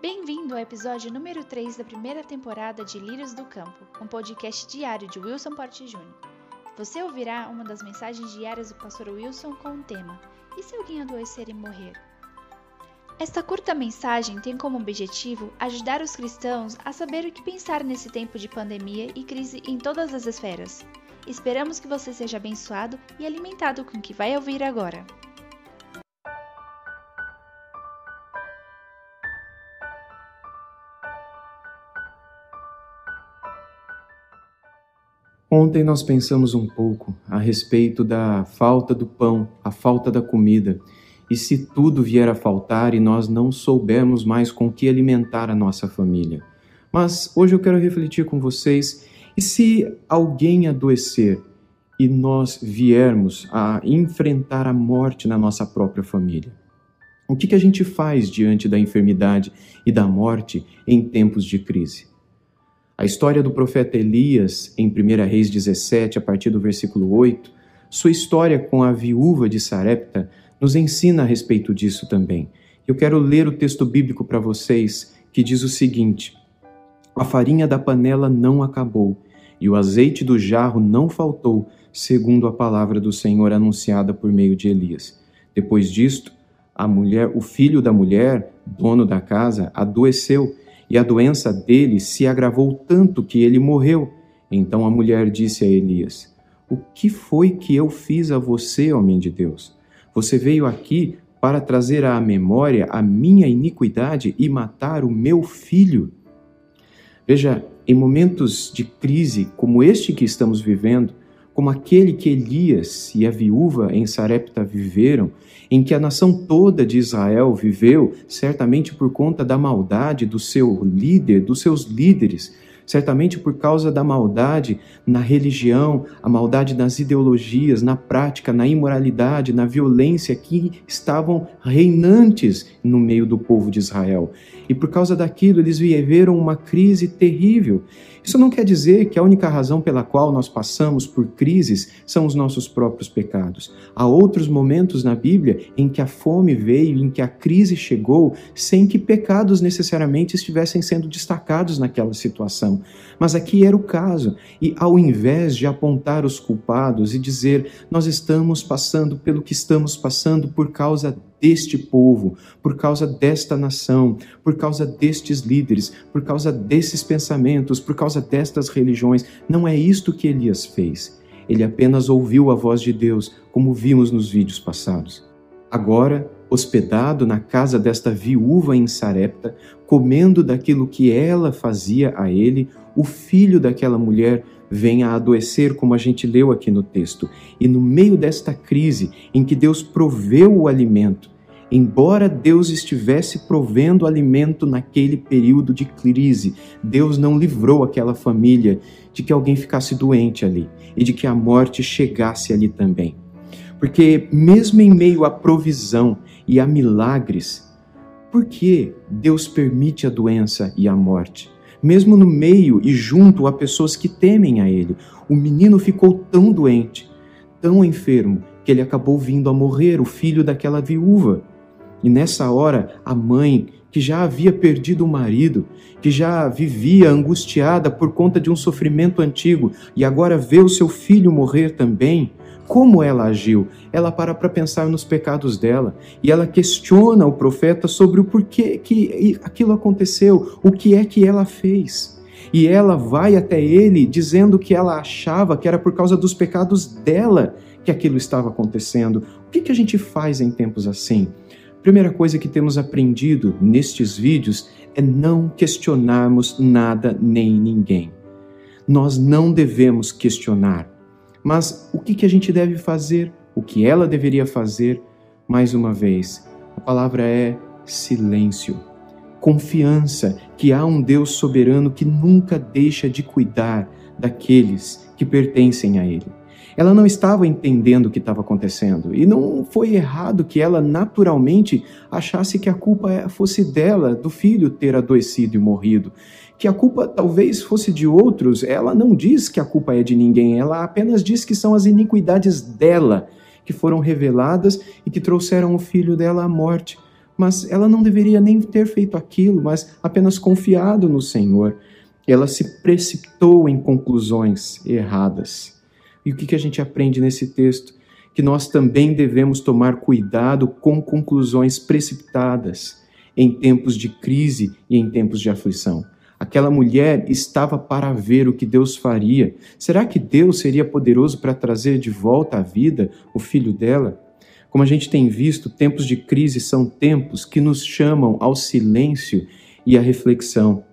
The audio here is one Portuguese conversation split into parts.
Bem-vindo ao episódio número 3 da primeira temporada de Lírios do Campo, um podcast diário de Wilson Porte Júnior. Você ouvirá uma das mensagens diárias do pastor Wilson com o tema E se alguém adoecer e morrer? Esta curta mensagem tem como objetivo ajudar os cristãos a saber o que pensar nesse tempo de pandemia e crise em todas as esferas. Esperamos que você seja abençoado e alimentado com o que vai ouvir agora. Ontem nós pensamos um pouco a respeito da falta do pão, a falta da comida. E se tudo vier a faltar e nós não soubermos mais com que alimentar a nossa família. Mas hoje eu quero refletir com vocês: e se alguém adoecer e nós viermos a enfrentar a morte na nossa própria família? O que, que a gente faz diante da enfermidade e da morte em tempos de crise? A história do profeta Elias, em 1 Reis 17, a partir do versículo 8, sua história com a viúva de Sarepta, nos ensina a respeito disso também. Eu quero ler o texto bíblico para vocês, que diz o seguinte: A farinha da panela não acabou, e o azeite do jarro não faltou, segundo a palavra do Senhor anunciada por meio de Elias. Depois disto, a mulher, o filho da mulher, dono da casa, adoeceu, e a doença dele se agravou tanto que ele morreu. Então a mulher disse a Elias: O que foi que eu fiz a você, homem de Deus? Você veio aqui para trazer à memória a minha iniquidade e matar o meu filho. Veja, em momentos de crise como este que estamos vivendo, como aquele que Elias e a viúva em Sarepta viveram, em que a nação toda de Israel viveu, certamente por conta da maldade do seu líder, dos seus líderes, certamente por causa da maldade na religião, a maldade nas ideologias, na prática, na imoralidade, na violência que estavam reinantes no meio do povo de Israel. E por causa daquilo, eles viveram uma crise terrível. Isso não quer dizer que a única razão pela qual nós passamos por crises são os nossos próprios pecados. Há outros momentos na Bíblia em que a fome veio, em que a crise chegou, sem que pecados necessariamente estivessem sendo destacados naquela situação. Mas aqui era o caso, e ao invés de apontar os culpados e dizer nós estamos passando pelo que estamos passando por causa deste povo, por causa desta nação, por causa destes líderes, por causa desses pensamentos, por causa destas religiões. Não é isto que Elias fez. Ele apenas ouviu a voz de Deus, como vimos nos vídeos passados. Agora, hospedado na casa desta viúva em Sarepta, comendo daquilo que ela fazia a ele, o filho daquela mulher vem a adoecer, como a gente leu aqui no texto. E no meio desta crise em que Deus proveu o alimento, embora Deus estivesse provendo alimento naquele período de crise, Deus não livrou aquela família de que alguém ficasse doente ali e de que a morte chegasse ali também. Porque, mesmo em meio à provisão e a milagres, por que Deus permite a doença e a morte? mesmo no meio e junto a pessoas que temem a ele. O menino ficou tão doente, tão enfermo, que ele acabou vindo a morrer, o filho daquela viúva. E nessa hora, a mãe, que já havia perdido o marido, que já vivia angustiada por conta de um sofrimento antigo e agora vê o seu filho morrer também, como ela agiu. Ela para para pensar nos pecados dela e ela questiona o profeta sobre o porquê que aquilo aconteceu, o que é que ela fez. E ela vai até ele dizendo que ela achava que era por causa dos pecados dela que aquilo estava acontecendo. O que, que a gente faz em tempos assim? Primeira coisa que temos aprendido nestes vídeos é não questionarmos nada nem ninguém. Nós não devemos questionar. Mas o que, que a gente deve fazer? O que ela deveria fazer? Mais uma vez, a palavra é silêncio. Confiança que há um Deus soberano que nunca deixa de cuidar daqueles que pertencem a Ele. Ela não estava entendendo o que estava acontecendo e não foi errado que ela naturalmente achasse que a culpa fosse dela, do filho ter adoecido e morrido que a culpa talvez fosse de outros, ela não diz que a culpa é de ninguém, ela apenas diz que são as iniquidades dela que foram reveladas e que trouxeram o filho dela à morte. mas ela não deveria nem ter feito aquilo, mas apenas confiado no Senhor. Ela se precipitou em conclusões erradas. E o que a gente aprende nesse texto? Que nós também devemos tomar cuidado com conclusões precipitadas em tempos de crise e em tempos de aflição. Aquela mulher estava para ver o que Deus faria. Será que Deus seria poderoso para trazer de volta à vida o filho dela? Como a gente tem visto, tempos de crise são tempos que nos chamam ao silêncio e à reflexão.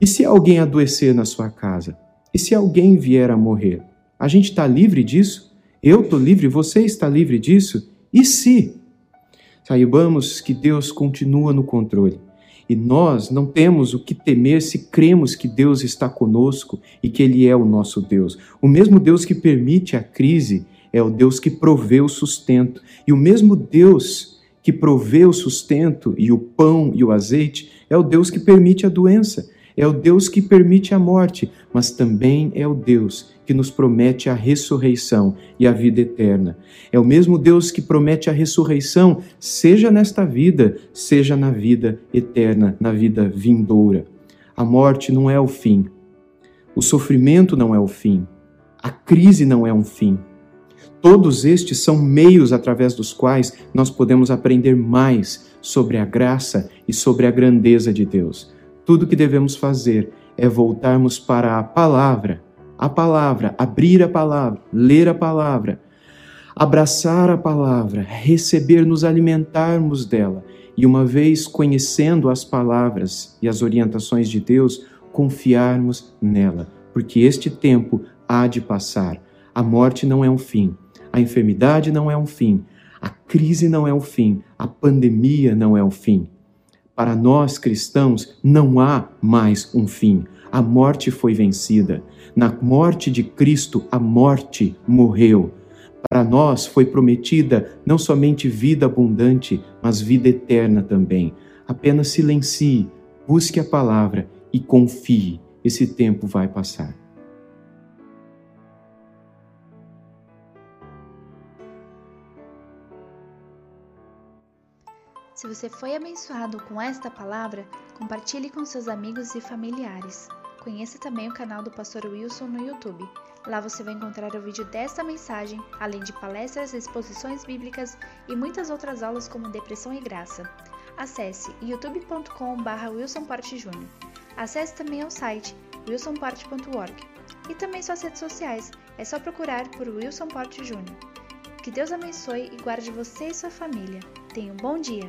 E se alguém adoecer na sua casa? E se alguém vier a morrer? A gente está livre disso? Eu estou livre? Você está livre disso? E se? Saibamos que Deus continua no controle. E nós não temos o que temer se cremos que Deus está conosco e que Ele é o nosso Deus. O mesmo Deus que permite a crise é o Deus que provê o sustento. E o mesmo Deus que provê o sustento e o pão e o azeite é o Deus que permite a doença. É o Deus que permite a morte, mas também é o Deus que nos promete a ressurreição e a vida eterna. É o mesmo Deus que promete a ressurreição, seja nesta vida, seja na vida eterna, na vida vindoura. A morte não é o fim. O sofrimento não é o fim. A crise não é um fim. Todos estes são meios através dos quais nós podemos aprender mais sobre a graça e sobre a grandeza de Deus. Tudo o que devemos fazer é voltarmos para a palavra, a palavra, abrir a palavra, ler a palavra, abraçar a palavra, receber, nos alimentarmos dela. E, uma vez conhecendo as palavras e as orientações de Deus, confiarmos nela, porque este tempo há de passar. A morte não é um fim, a enfermidade não é um fim, a crise não é um fim, a pandemia não é um fim. Para nós cristãos, não há mais um fim. A morte foi vencida. Na morte de Cristo, a morte morreu. Para nós foi prometida não somente vida abundante, mas vida eterna também. Apenas silencie, busque a palavra e confie. Esse tempo vai passar. Se você foi abençoado com esta palavra, compartilhe com seus amigos e familiares. Conheça também o canal do Pastor Wilson no YouTube. Lá você vai encontrar o vídeo desta mensagem, além de palestras, exposições bíblicas e muitas outras aulas como Depressão e Graça. Acesse wilsonportejr. Acesse também o site wilsonport.org e também suas redes sociais. É só procurar por Wilson Porte Jr. Que Deus abençoe e guarde você e sua família. Tenha um bom dia!